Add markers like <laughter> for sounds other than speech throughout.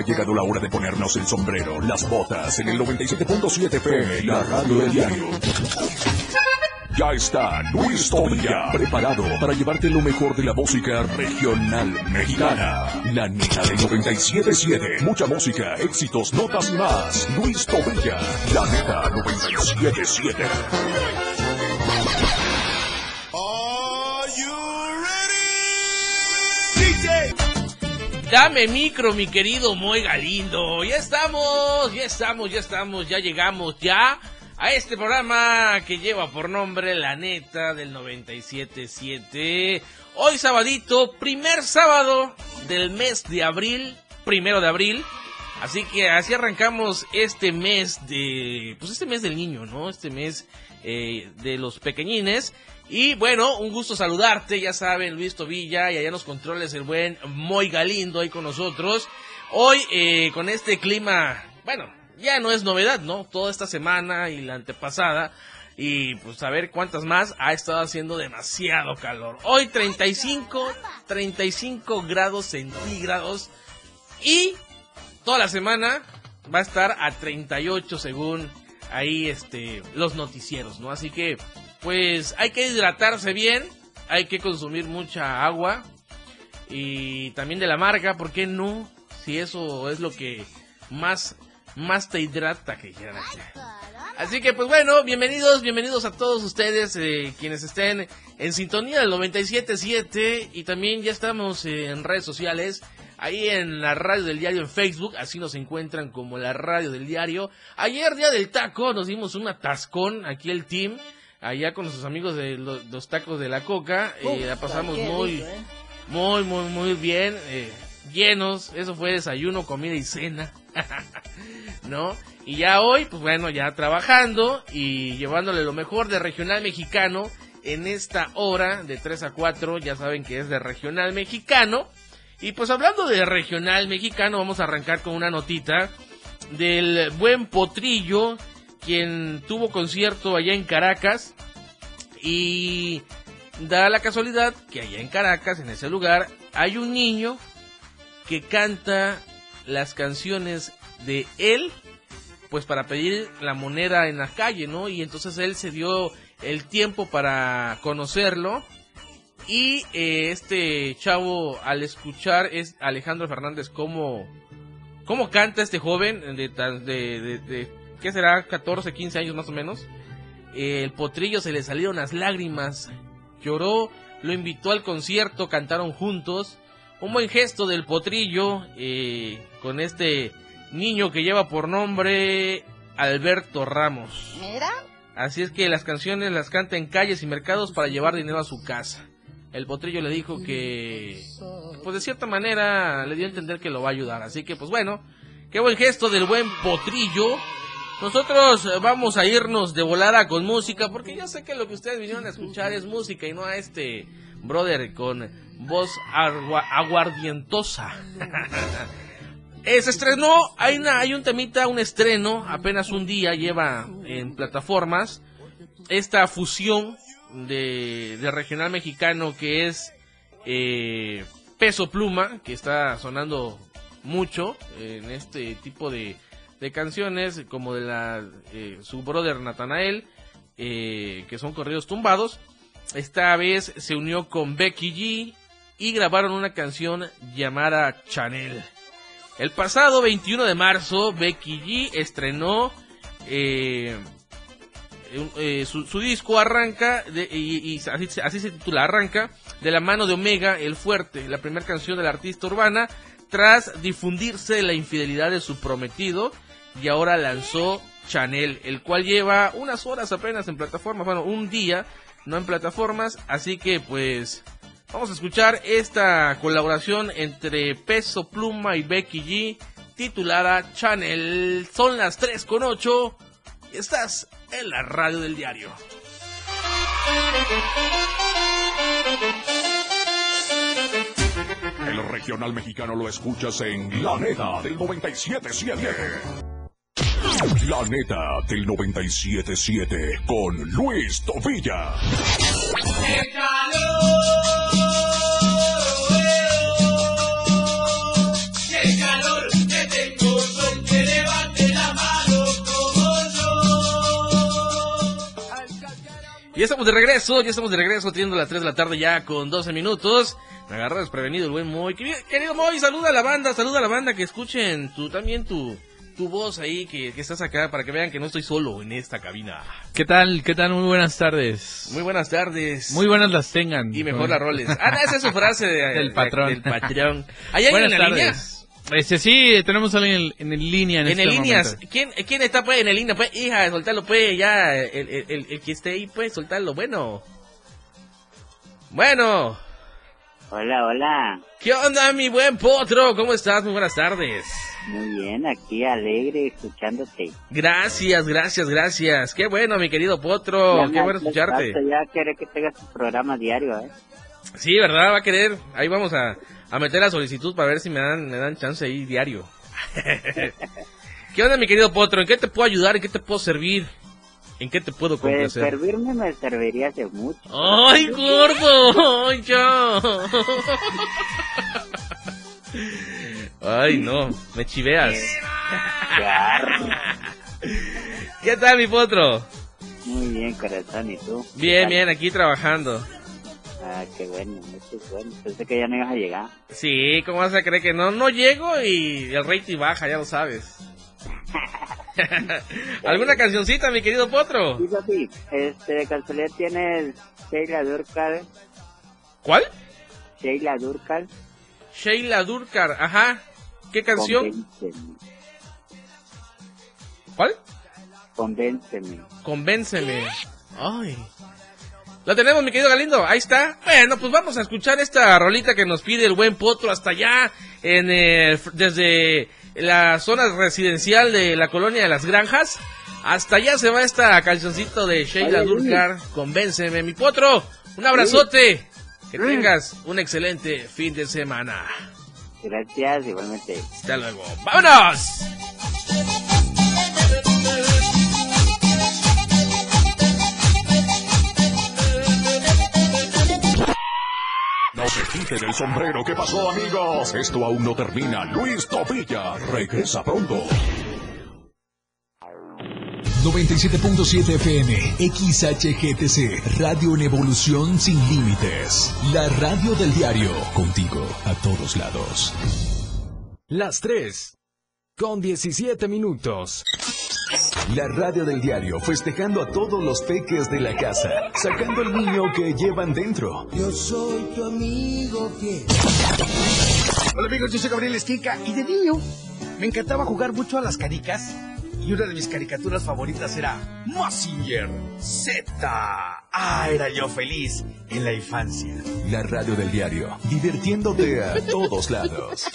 Ha llegado la hora de ponernos el sombrero, las botas en el 97.7 FM, la radio del diario. Ya está Luis Tobilla, preparado para llevarte lo mejor de la música regional mexicana. La neta del 97.7. Mucha música, éxitos, notas y más. Luis Tobilla, la neta 97.7. Dame micro, mi querido Moy Galindo. Ya estamos, ya estamos, ya estamos, ya llegamos ya a este programa que lleva por nombre La Neta del 97.7. Hoy sabadito, primer sábado del mes de abril, primero de abril. Así que así arrancamos este mes de, pues este mes del niño, ¿no? Este mes eh, de los pequeñines. Y bueno, un gusto saludarte, ya saben, Luis Tobilla y allá nos controles el buen Moy Galindo ahí con nosotros. Hoy eh, con este clima, bueno, ya no es novedad, ¿no? Toda esta semana y la antepasada y pues a ver cuántas más ha estado haciendo demasiado calor. Hoy 35, 35 grados centígrados y toda la semana va a estar a 38 según ahí este los noticieros, ¿no? Así que pues hay que hidratarse bien, hay que consumir mucha agua y también de la marca, ¿por qué no? Si eso es lo que más, más te hidrata que quieran Así que pues bueno, bienvenidos, bienvenidos a todos ustedes eh, quienes estén en sintonía del 97.7 y también ya estamos en redes sociales, ahí en la radio del diario en Facebook, así nos encuentran como la radio del diario. Ayer día del taco nos dimos un atascón aquí el team allá con nuestros amigos de los, tacos de la coca. y la pasamos muy, ¿eh? muy, muy, muy bien. Eh, llenos. Eso fue desayuno, comida y cena. <laughs> ¿No? Y ya hoy, pues bueno, ya trabajando y llevándole lo mejor de regional mexicano en esta hora de 3 a 4. Ya saben que es de regional mexicano. Y pues hablando de regional mexicano, vamos a arrancar con una notita del buen potrillo quien tuvo concierto allá en Caracas y da la casualidad que allá en Caracas, en ese lugar, hay un niño que canta las canciones de él, pues para pedir la moneda en la calle, ¿no? Y entonces él se dio el tiempo para conocerlo. Y eh, este chavo, al escuchar es Alejandro Fernández, cómo, cómo canta este joven de, de, de ¿qué será? 14, 15 años más o menos. el potrillo se le salieron las lágrimas, lloró, lo invitó al concierto, cantaron juntos. Un buen gesto del potrillo eh, con este niño que lleva por nombre Alberto Ramos. ¿Mira? Así es que las canciones las canta en calles y mercados para llevar dinero a su casa. El potrillo le dijo que, pues de cierta manera le dio a entender que lo va a ayudar. Así que, pues bueno, qué buen gesto del buen potrillo. Nosotros eh, vamos a irnos de volada con música, porque yo sé que lo que ustedes vinieron a escuchar es música y no a este brother con voz aguardientosa. <laughs> eh, se estrenó, hay, una, hay un temita, un estreno, apenas un día lleva en plataformas, esta fusión de, de regional mexicano que es eh, Peso Pluma, que está sonando mucho en este tipo de de canciones como de la eh, su brother Natanael, eh, que son corridos tumbados. Esta vez se unió con Becky G y grabaron una canción llamada Chanel. El pasado 21 de marzo, Becky G estrenó eh, su, disco Arranca, y, así, así, se titula Arranca, de la mano de Omega, El Fuerte, la primera canción de la artista urbana, tras difundirse la infidelidad de su prometido y ahora lanzó Chanel, el cual lleva unas horas apenas en plataformas, bueno, un día, no en plataformas, así que pues vamos a escuchar esta colaboración entre Peso Pluma y Becky G titulada Chanel. Son las 3 con 8 y estás en la radio del diario. El regional mexicano lo escuchas en La Neta del 977. La neta del 977 con Luis Tovilla. El calor, el calor que tengo, son que levante la mano como yo. Ya estamos de regreso, ya estamos de regreso, teniendo las 3 de la tarde ya con 12 minutos. Me agarró desprevenido el buen Moy. Querido, querido Moy, saluda a la banda, saluda a la banda que escuchen tu, también tu, tu voz ahí, que, que, estás acá, para que vean que no estoy solo en esta cabina. ¿Qué tal? ¿Qué tal? Muy buenas tardes. Muy buenas tardes. Muy buenas las tengan. Y mejor las roles. Ah, no, esa es su frase de, <laughs> del patrón. del patrón. ¿Hay alguien buenas en la tardes. línea? Este, sí, tenemos a alguien en, en línea en, En este el líneas, momento. ¿quién, ¿quién está pues en el línea? Pues, hija, soltarlo pues, ya, el, el, el, el que esté ahí pues, soltarlo, bueno. Bueno, Hola, hola. ¿qué onda mi buen potro? ¿Cómo estás? Muy buenas tardes. Muy bien, aquí alegre escuchándote. Gracias, gracias, gracias. Qué bueno, mi querido potro, Ya qué bueno escucharte. Ya quiere que tengas tu programa diario, ¿eh? Sí, ¿verdad? Va a querer. Ahí vamos a, a meter la solicitud para ver si me dan, me dan chance ahí diario. <laughs> ¿Qué onda, mi querido potro? ¿En qué te puedo ayudar? ¿En qué te puedo servir? ¿En qué te puedo Pues complacer? servirme me serviría hace mucho. ¡Ay, <laughs> gordo! ¡Ay! <laughs> Ay, no, me chiveas. <laughs> ¿Qué tal, mi potro? Muy bien, corazón, ¿y tú? Bien, ¿Qué bien, aquí trabajando. Ah, qué bueno, eso es bueno. Pensé que ya no ibas a llegar. Sí, ¿cómo vas a creer que no? No llego y el rating baja, ya lo sabes. <laughs> ¿Alguna cancioncita, mi querido potro? Sí, papi, este, de casualidad tienes Sheila Durkal, ¿Cuál? Sheila Durkal. Sheila Durkar, ajá. ¿Qué canción? Convénceme, ¿Cuál? convénceme. Convénceme. Ay. La tenemos, mi querido Galindo. Ahí está. Bueno, pues vamos a escuchar esta rolita que nos pide el buen potro hasta allá, en el- desde la zona residencial de la colonia de las granjas. Hasta allá se va esta cancioncito de Sheila. Durkar. Convénceme, mi potro. Un abrazote. Que tengas un excelente fin de semana. Gracias, igualmente. Hasta luego. ¡Vámonos! No se quiten el sombrero. ¿Qué pasó, amigos? Esto aún no termina. Luis Tobilla regresa pronto. 97.7 FM, XHGTC, Radio en Evolución Sin Límites. La radio del diario, contigo a todos lados. Las 3. Con 17 minutos. La radio del diario, festejando a todos los peques de la casa, sacando el niño que llevan dentro. Yo soy tu amigo fiel. Hola amigos, yo soy Gabriel Esquinca y de niño me encantaba jugar mucho a las caricas y una de mis caricaturas favoritas era Massinger Z. Ah, era yo feliz en la infancia. La radio del diario, divirtiéndote a <laughs> todos lados.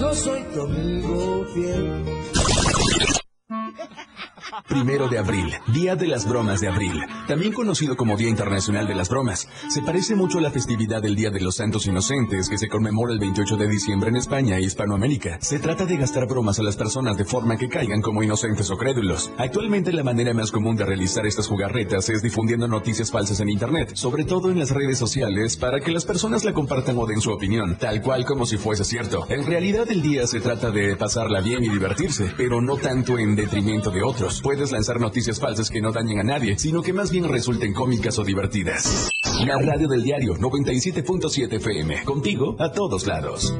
Yo soy tu amigo fiel. Primero de abril, Día de las Bromas de Abril, también conocido como Día Internacional de las Bromas. Se parece mucho a la festividad del Día de los Santos Inocentes que se conmemora el 28 de diciembre en España e Hispanoamérica. Se trata de gastar bromas a las personas de forma que caigan como inocentes o crédulos. Actualmente la manera más común de realizar estas jugarretas es difundiendo noticias falsas en Internet, sobre todo en las redes sociales, para que las personas la compartan o den su opinión, tal cual como si fuese cierto. En realidad el día se trata de pasarla bien y divertirse, pero no tanto en detrimento de otros. Puedes lanzar noticias falsas que no dañen a nadie, sino que más bien resulten cómicas o divertidas. La radio del diario 97.7 FM, contigo a todos lados.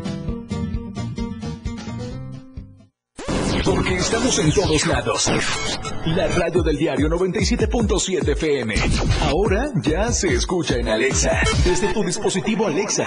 Porque estamos en todos lados. La radio del diario 97.7 FM. Ahora ya se escucha en Alexa. Desde tu dispositivo Alexa.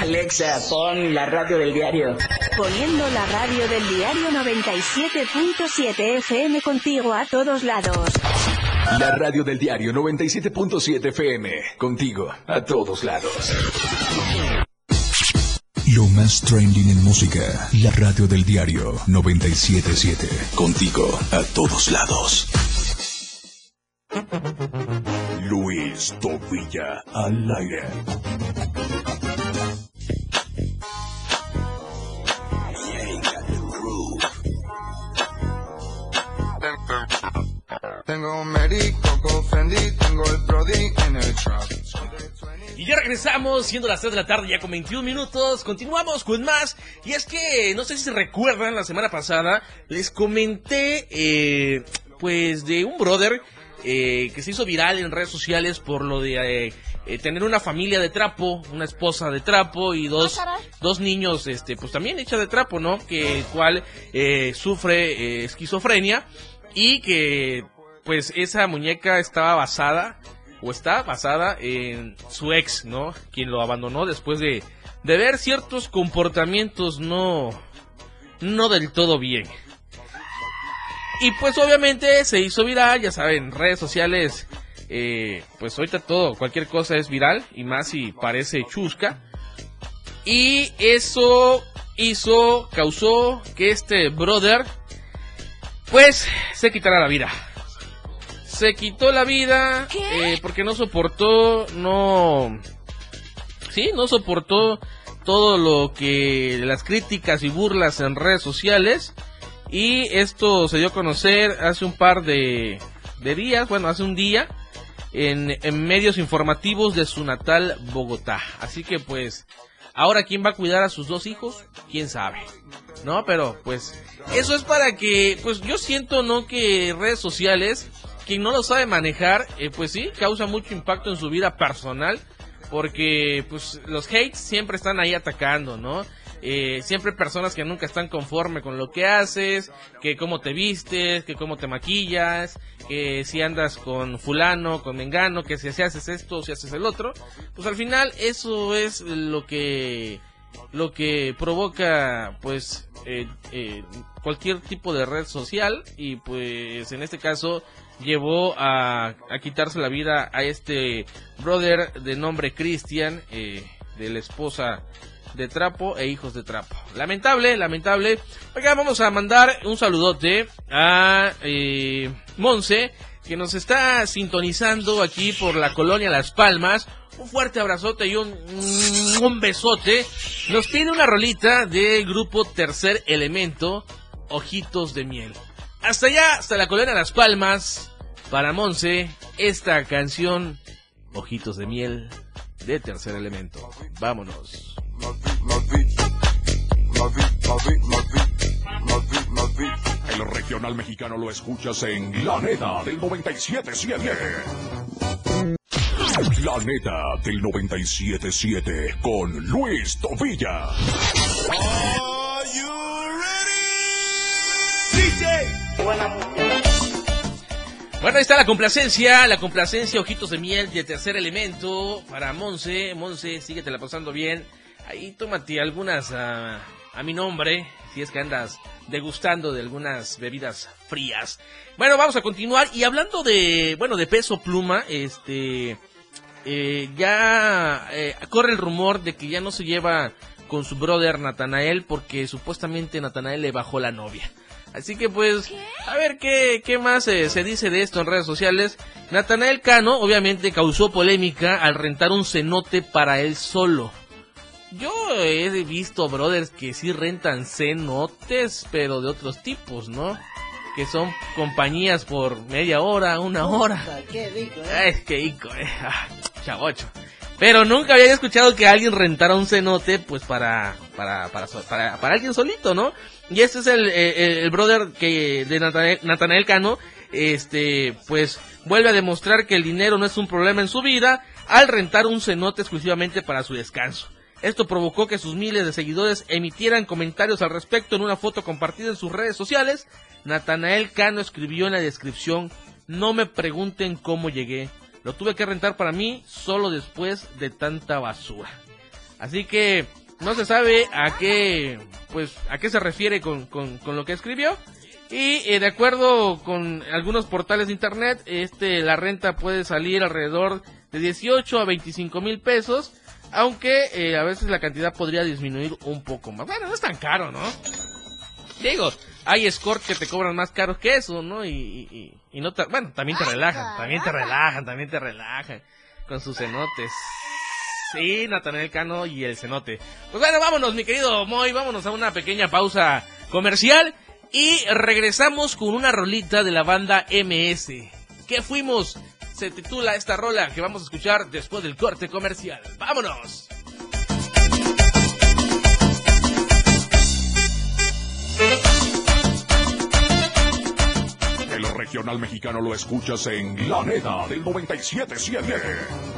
Alexa, pon la radio del diario. Poniendo la radio del diario 97.7 FM contigo a todos lados. La radio del diario 97.7 FM. Contigo a todos lados. Lo más trending en música. La radio del diario 977. Contigo a todos lados. Luis Tobilla al aire. Regresamos, siendo las 3 de la tarde, ya con 21 minutos. Continuamos con más. Y es que, no sé si se recuerdan, la semana pasada les comenté, eh, pues, de un brother eh, que se hizo viral en redes sociales por lo de eh, eh, tener una familia de trapo, una esposa de trapo y dos, dos niños, este, pues también hecha de trapo, ¿no? Que el cual eh, sufre esquizofrenia y que, pues, esa muñeca estaba basada o está basada en su ex, ¿no? Quien lo abandonó después de, de ver ciertos comportamientos no, no del todo bien. Y pues obviamente se hizo viral, ya saben, redes sociales, eh, pues ahorita todo, cualquier cosa es viral y más si parece chusca. Y eso hizo, causó que este brother, pues, se quitara la vida. Se quitó la vida eh, porque no soportó, no... Sí, no soportó todo lo que las críticas y burlas en redes sociales. Y esto se dio a conocer hace un par de, de días, bueno, hace un día, en, en, medios informativos de su natal Bogotá. Así que pues, ahora quién va a cuidar a sus dos hijos, quién sabe. No, pero pues, eso es para que, pues yo siento, ¿no? Que redes sociales, quien no lo sabe manejar, eh, pues sí, causa mucho impacto en su vida personal. Porque pues los hates siempre están ahí atacando, ¿no? Eh, siempre personas que nunca están conforme con lo que haces, que cómo te vistes, que cómo te maquillas, que si andas con fulano, con mengano, que si haces esto, si haces el otro, pues al final eso es lo que lo que provoca pues eh, cualquier tipo de red social y pues en este caso llevó a, a quitarse la vida a este brother de nombre Christian eh, de la esposa de trapo e hijos de trapo. Lamentable, lamentable. Acá vamos a mandar un saludote a eh, Monse, que nos está sintonizando aquí por la colonia Las Palmas. Un fuerte abrazote y un, un besote. Nos tiene una rolita del grupo Tercer Elemento, Ojitos de Miel. Hasta allá, hasta la colonia Las Palmas, para Monse, esta canción, Ojitos de Miel, de Tercer Elemento. Vámonos. El regional mexicano lo escuchas en La Neta del 97.7. La Neta del 97.7 con Luis Tobilla. Bueno, ahí está la complacencia, la complacencia, ojitos de miel de tercer elemento para Monse. Monse, síguete la pasando bien. Ahí tómate algunas a, a mi nombre, si es que andas degustando de algunas bebidas frías. Bueno, vamos a continuar y hablando de, bueno, de peso pluma, este, eh, ya eh, corre el rumor de que ya no se lleva con su brother Natanael porque supuestamente Natanael le bajó la novia. Así que pues, a ver qué, qué más eh, se dice de esto en redes sociales. Natanael Cano obviamente causó polémica al rentar un cenote para él solo. Yo he visto brothers que sí rentan cenotes, pero de otros tipos, ¿no? Que son compañías por media hora, una hora. Qué rico, ¿eh? Ay, qué rico, eh. Ah, chavocho. Pero nunca había escuchado que alguien rentara un cenote, pues para, para, para, para, para alguien solito, ¿no? Y este es el, el, el brother que, de Natanael, Natanael Cano, este, pues, vuelve a demostrar que el dinero no es un problema en su vida al rentar un cenote exclusivamente para su descanso. Esto provocó que sus miles de seguidores emitieran comentarios al respecto en una foto compartida en sus redes sociales. Natanael Cano escribió en la descripción, no me pregunten cómo llegué, lo tuve que rentar para mí solo después de tanta basura. Así que no se sabe a qué, pues, a qué se refiere con, con, con lo que escribió. Y eh, de acuerdo con algunos portales de internet, este, la renta puede salir alrededor de 18 a 25 mil pesos. Aunque eh, a veces la cantidad podría disminuir un poco más. Bueno, no es tan caro, ¿no? Digo, hay escort que te cobran más caros que eso, ¿no? Y, y, y no te, bueno, también te relajan, también te relajan, también te relajan con sus cenotes. Sí, Natanael Cano y el cenote. Pues bueno, vámonos, mi querido Moy, vámonos a una pequeña pausa comercial y regresamos con una rolita de la banda MS. ¿Qué fuimos? Se titula esta rola que vamos a escuchar después del corte comercial. ¡Vámonos! El regional mexicano lo escuchas en La Neta del 977.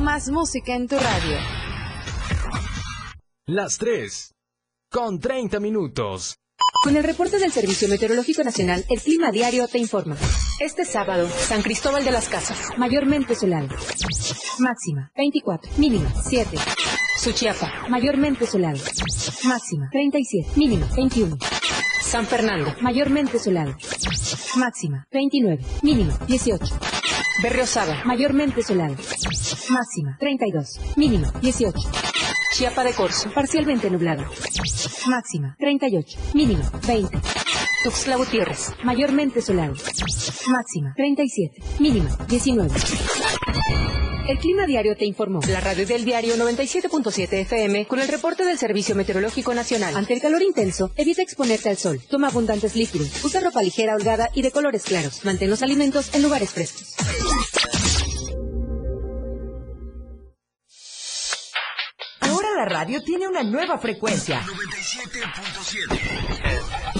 Más música en tu radio. Las 3. Con 30 minutos. Con el reporte del Servicio Meteorológico Nacional, el clima diario te informa. Este sábado, San Cristóbal de las Casas, mayormente soleado. Máxima, 24. Mínima, 7. Suchiapa, mayormente soleado. Máxima, 37. Mínima, 21. San Fernando, mayormente soleado. Máxima, 29. Mínima, 18. Berriosaba, mayormente soleado. Máxima, 32. Mínima, 18. Chiapa de Corzo, parcialmente nublado. Máxima, 38. Mínima, 20. Tuxtla Gutiérrez, mayormente soleado. Máxima, 37. Mínima, 19. El clima diario te informó. La radio del diario 97.7 FM con el reporte del Servicio Meteorológico Nacional. Ante el calor intenso, evita exponerte al sol. Toma abundantes líquidos. Usa ropa ligera, holgada y de colores claros. Mantén los alimentos en lugares frescos. Ahora la radio tiene una nueva frecuencia. 97.7.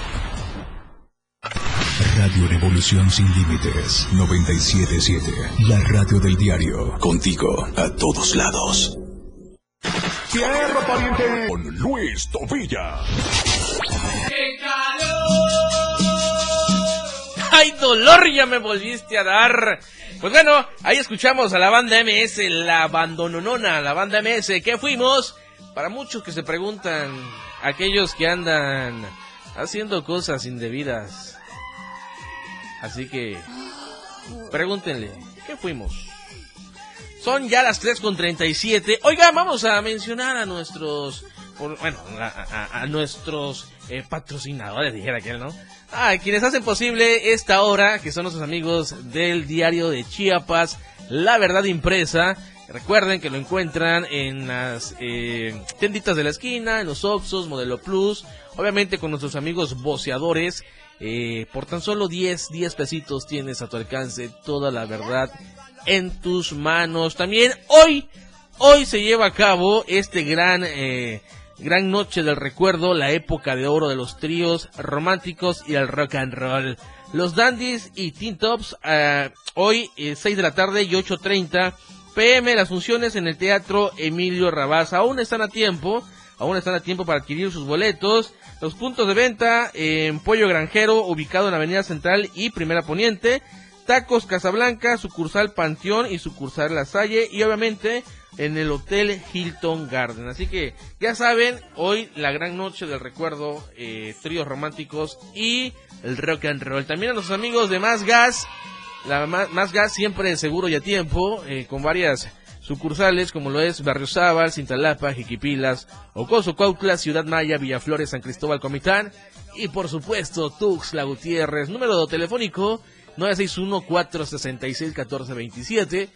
Radio Revolución sin límites 977. La radio del diario. Contigo a todos lados. Tierra pariente con Luis Tobilla. ¡Qué calor! ¡Ay, dolor! Ya me volviste a dar. Pues bueno, ahí escuchamos a la banda MS, la abandononona, la banda MS. ¿Qué fuimos? Para muchos que se preguntan, aquellos que andan haciendo cosas indebidas. Así que pregúntenle, ¿qué fuimos? Son ya las 3 con 37. Oiga, vamos a mencionar a nuestros, bueno, a, a, a nuestros eh, patrocinadores, dijera aquel, ¿no? Ah, quienes hacen posible esta hora, que son nuestros amigos del diario de Chiapas, La Verdad Impresa. Recuerden que lo encuentran en las eh, tienditas de la esquina, en los Oxos, Modelo Plus, obviamente con nuestros amigos boceadores. Eh, por tan solo 10, 10 pesitos tienes a tu alcance toda la verdad en tus manos. También hoy, hoy se lleva a cabo este gran, eh, gran noche del recuerdo, la época de oro de los tríos románticos y el rock and roll. Los Dandies y Teen Tops, eh, hoy eh, 6 de la tarde y 8.30 pm, las funciones en el Teatro Emilio Rabás. Aún están a tiempo, aún están a tiempo para adquirir sus boletos. Los puntos de venta en Pollo Granjero, ubicado en Avenida Central y Primera Poniente. Tacos Casablanca, sucursal Panteón y sucursal La Salle. Y obviamente en el Hotel Hilton Garden. Así que ya saben, hoy la gran noche del recuerdo, eh, tríos románticos y el rock and roll. También a los amigos de Más Gas. La Más, Gas siempre seguro y a tiempo, eh, con varias sucursales como lo es Barrio Sábal, Cintalapa, Jiquipilas, Ocoso, Cuautla, Ciudad Maya, Villaflores, San Cristóbal, Comitán y por supuesto Tuxtla Gutiérrez. Número telefónico 961-466-1427.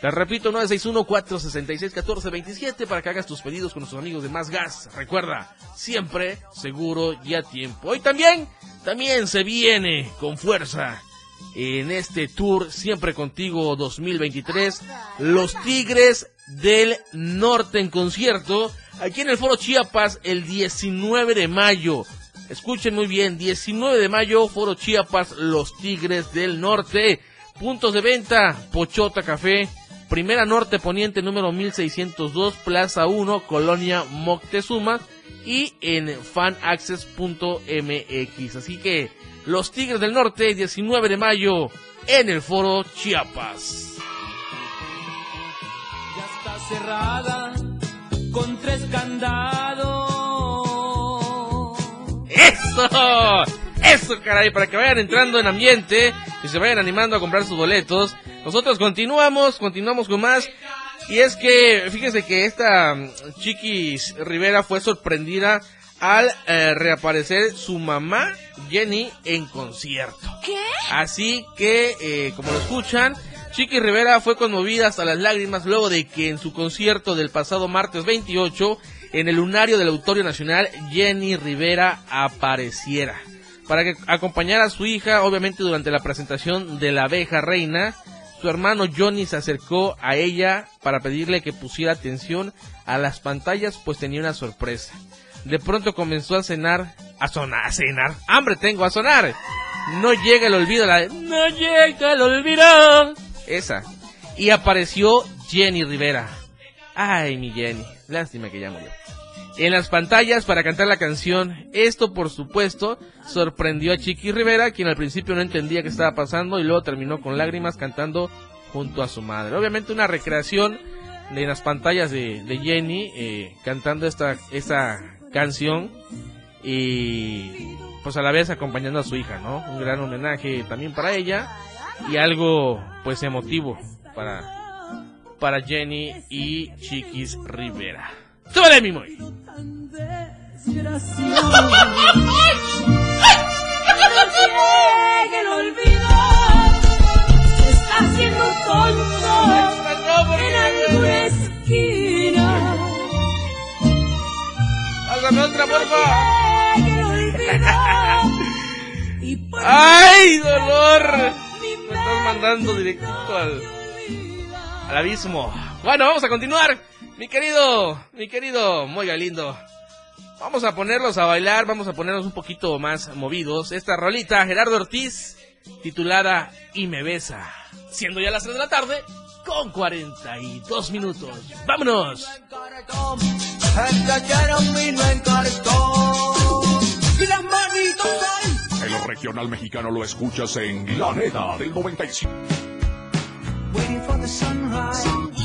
Te repito, 961-466-1427 para que hagas tus pedidos con nuestros amigos de Más Gas. Recuerda, siempre seguro y a tiempo. Hoy también, también se viene con fuerza en este tour Siempre Contigo 2023, Los Tigres del Norte en concierto, aquí en el Foro Chiapas el 19 de mayo. Escuchen muy bien, 19 de mayo, Foro Chiapas, Los Tigres del Norte. Puntos de venta, Pochota Café, Primera Norte Poniente número 1602, Plaza 1, Colonia Moctezuma y en fanaccess.mx. Así que Los Tigres del Norte, 19 de mayo, en el Foro Chiapas. Ya está cerrada con tres candados. ¡Eso! ¡Eso, caray! Para que vayan entrando en ambiente y se vayan animando a comprar sus boletos. Nosotros continuamos, continuamos con más. Y es que, fíjense que esta mm, Chiquis Rivera fue sorprendida al eh, reaparecer su mamá, Jenny, en concierto. ¿Qué? Así que, eh, como lo escuchan, Chiqui Rivera fue conmovida hasta las lágrimas luego de que en su concierto del pasado martes 28 en el lunario del Auditorio Nacional Jenny Rivera apareciera para que acompañara a su hija, obviamente durante la presentación de la abeja reina. Su hermano Johnny se acercó a ella para pedirle que pusiera atención a las pantallas, pues tenía una sorpresa. De pronto comenzó a cenar, a sonar, a cenar. Hambre tengo a sonar. No llega el olvido, la de, no llega el olvido. Esa. Y apareció Jenny Rivera. Ay, mi Jenny. Lástima que ya murió en las pantallas para cantar la canción. Esto, por supuesto, sorprendió a Chiqui Rivera, quien al principio no entendía qué estaba pasando y luego terminó con lágrimas cantando junto a su madre. Obviamente una recreación de las pantallas de, de Jenny eh, cantando esta, esta canción y pues a la vez acompañando a su hija, ¿no? Un gran homenaje también para ella y algo pues emotivo para, para Jenny y Chiquis Rivera. ¡Súbele, mi muy! <laughs> otra, porfa. ¡Ay, dolor! Me estás mandando directo al, al abismo. Bueno, vamos a continuar. Mi querido, mi querido muy lindo. Vamos a ponerlos a bailar, vamos a ponernos un poquito más movidos. Esta rolita, Gerardo Ortiz, titulada Y me besa. Siendo ya las 3 de la tarde, con 42 minutos. ¡Vámonos! El regional mexicano lo escuchas en La Neta del 95.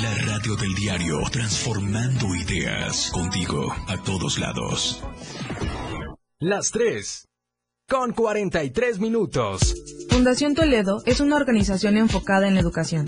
La radio del diario, transformando ideas contigo a todos lados. Las 3. Con 43 minutos. Fundación Toledo es una organización enfocada en la educación.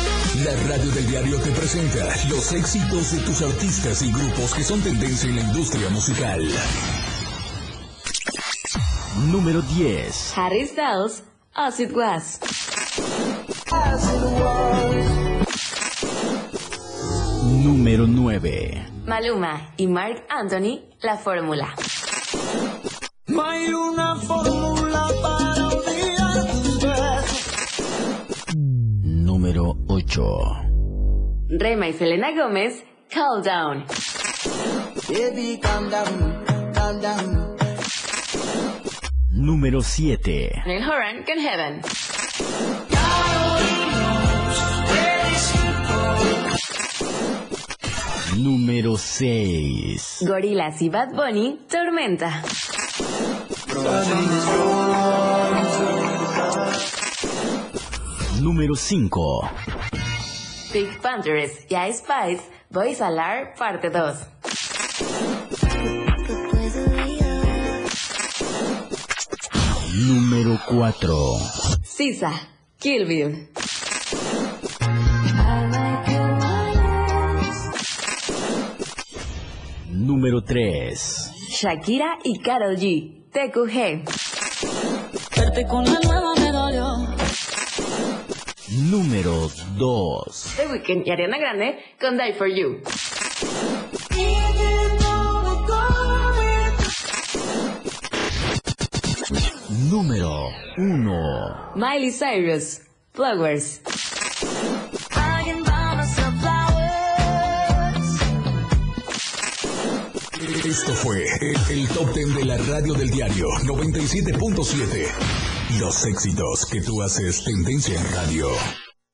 La radio del diario te presenta los éxitos de tus artistas y grupos que son tendencia en la industria musical. Número 10. Harry Styles, As It Was. Número 9. Maluma y Mark Anthony, La Fórmula. Hay una fórmula Número 8. Rema y Selena Gómez, Calm Down. Baby, calm down, calm down. Número 7. Neil Horan con Heaven. Número 6. Gorillaz y Bad Bunny, Tormenta. Número 5. Big Panthers y Ice Spice, Boys Alar, parte 2. Número 4. Sisa, Kill Bill. Número 3. Shakira y Karol G, TQG. Verte con la. Número 2. The Weeknd y Ariana Grande con Die For You. Número 1. Miley Cyrus, Flowers. Esto fue el, el top 10 de la radio del diario 97.7. Los éxitos que tú haces tendencia en radio.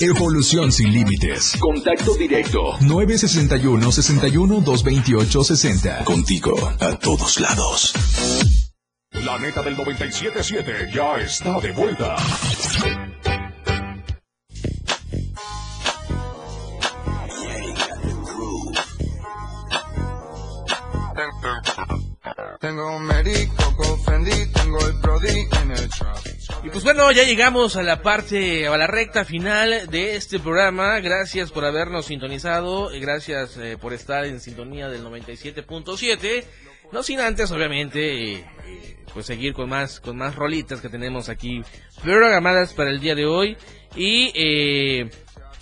Evolución sin límites. Contacto directo. 961 61 228 60. Contigo a todos lados. La neta del 977 ya está de vuelta. Tengo un pues bueno, ya llegamos a la parte, a la recta final de este programa. Gracias por habernos sintonizado, y gracias eh, por estar en sintonía del 97.7. No sin antes, obviamente, eh, eh, pues seguir con más, con más rolitas que tenemos aquí programadas para el día de hoy. Y eh,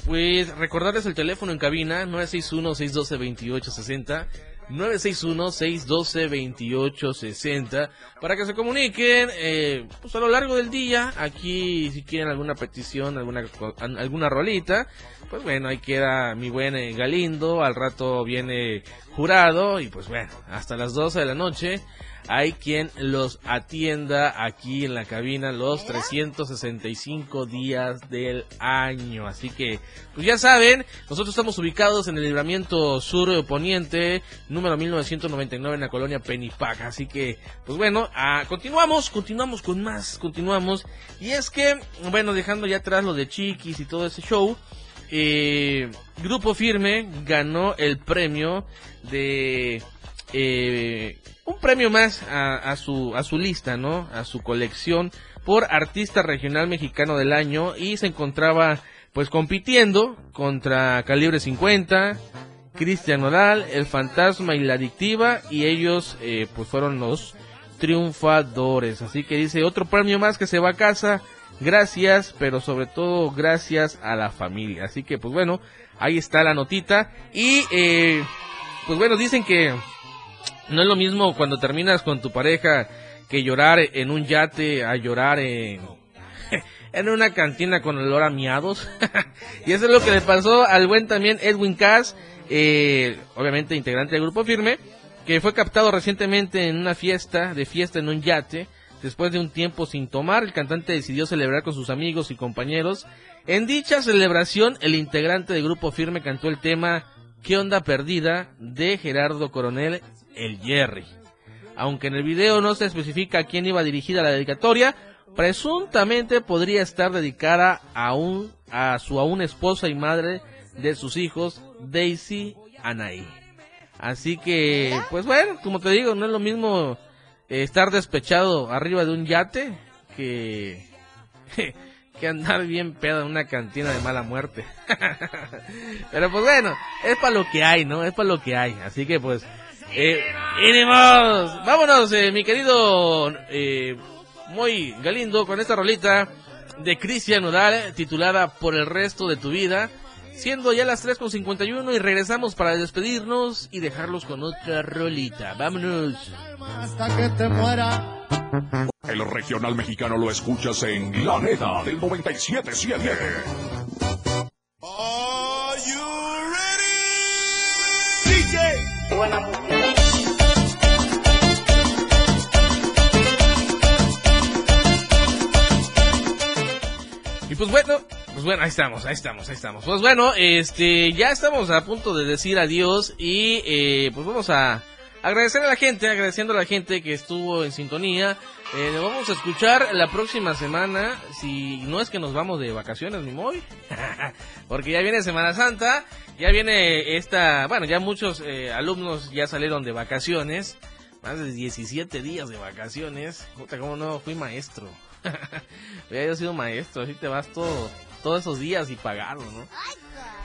pues recordarles el teléfono en cabina 961-612-2860. 961-612-2860 para que se comuniquen eh, pues a lo largo del día. Aquí, si quieren alguna petición, alguna, alguna rolita, pues bueno, ahí queda mi buen eh, Galindo. Al rato viene jurado y pues bueno, hasta las 12 de la noche hay quien los atienda aquí en la cabina los 365 días del año. Así que, pues ya saben, nosotros estamos ubicados en el libramiento sur poniente, número 1999 en la colonia Penipac. Así que, pues bueno, ah, continuamos, continuamos con más, continuamos. Y es que, bueno, dejando ya atrás lo de Chiquis y todo ese show, eh, Grupo Firme ganó el premio de... Eh, un premio más a, su a su lista, ¿no? A su colección por artista regional mexicano del año y se encontraba pues compitiendo contra Calibre 50, Cristian Nodal, El Fantasma y La Adictiva y ellos eh, pues fueron los triunfadores. Así que dice otro premio más que se va a casa. Gracias, pero sobre todo gracias a la familia. Así que pues bueno, ahí está la notita y eh, pues bueno, dicen que no es lo mismo cuando terminas con tu pareja que llorar en un yate a llorar en, <laughs> en una cantina con olor a miados. <laughs> y eso es lo que le pasó al buen también Edwin Cass, eh, obviamente integrante del grupo firme, que fue captado recientemente en una fiesta, de fiesta en un yate. Después de un tiempo sin tomar, el cantante decidió celebrar con sus amigos y compañeros. En dicha celebración, el integrante del grupo firme cantó el tema ¿Qué onda perdida? de Gerardo Coronel el Jerry. Aunque en el video no se especifica a quién iba dirigida la dedicatoria, presuntamente podría estar dedicada a, un, a su aún esposa y madre de sus hijos, Daisy Anaí. Así que, pues bueno, como te digo, no es lo mismo eh, estar despechado arriba de un yate que, <laughs> que andar bien pedo en una cantina de mala muerte. <laughs> Pero pues bueno, es para lo que hay, ¿no? Es para lo que hay. Así que pues eh, ¡Iremos! Vámonos, eh, mi querido eh, muy galindo, con esta rolita de Cristian Nodal titulada Por el resto de tu vida. Siendo ya las 3.51 y regresamos para despedirnos y dejarlos con otra rolita. ¡Vámonos! Hasta que te muera. El regional mexicano lo escuchas en La Neta del 97.7. Are you ready? DJ. Buena pues bueno, pues bueno, ahí estamos, ahí estamos, ahí estamos. Pues bueno, este, ya estamos a punto de decir adiós y eh, pues vamos a agradecer a la gente, agradeciendo a la gente que estuvo en sintonía. Eh, nos vamos a escuchar la próxima semana, si no es que nos vamos de vacaciones, mi muy, <laughs> porque ya viene Semana Santa, ya viene esta, bueno, ya muchos eh, alumnos ya salieron de vacaciones, más de 17 días de vacaciones, puta, cómo no, fui maestro. <laughs> Hubiera sido maestro, así te vas todo, todos esos días y pagado, ¿no?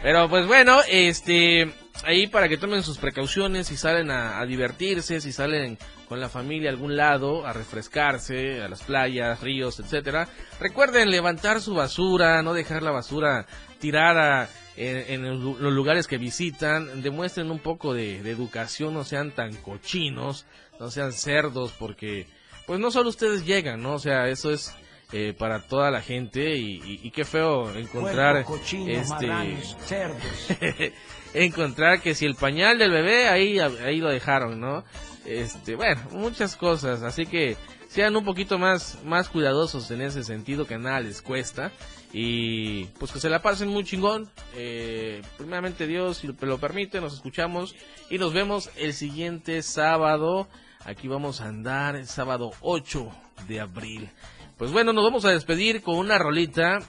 Pero pues bueno, este, ahí para que tomen sus precauciones, si salen a, a, divertirse, si salen con la familia a algún lado, a refrescarse, a las playas, ríos, etcétera. Recuerden levantar su basura, no dejar la basura tirada en, en los lugares que visitan. Demuestren un poco de, de educación, no sean tan cochinos, no sean cerdos, porque pues no solo ustedes llegan, ¿no? O sea, eso es eh, para toda la gente y, y, y qué feo encontrar cochino, este cerdos. <laughs> encontrar que si el pañal del bebé ahí ahí lo dejaron, ¿no? Este, bueno, muchas cosas, así que sean un poquito más más cuidadosos en ese sentido que nada les cuesta y pues que se la pasen muy chingón. Eh, primeramente Dios, si lo permite, nos escuchamos y nos vemos el siguiente sábado. Aquí vamos a andar el sábado 8 de abril. Pues bueno, nos vamos a despedir con una rolita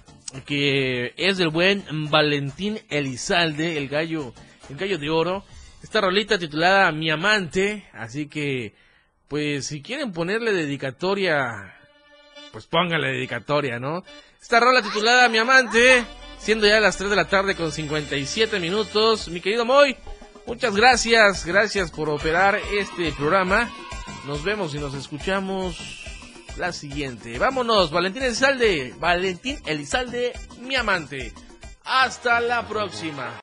que es del buen Valentín Elizalde, el gallo, el gallo de oro. Esta rolita titulada Mi amante, así que pues si quieren ponerle dedicatoria, pues pónganle dedicatoria, ¿no? Esta rola titulada Mi amante, siendo ya las 3 de la tarde con 57 minutos, mi querido Moy, muchas gracias, gracias por operar este programa. Nos vemos y nos escuchamos la siguiente. Vámonos, Valentín Elizalde, Valentín Elizalde, mi amante. Hasta la próxima.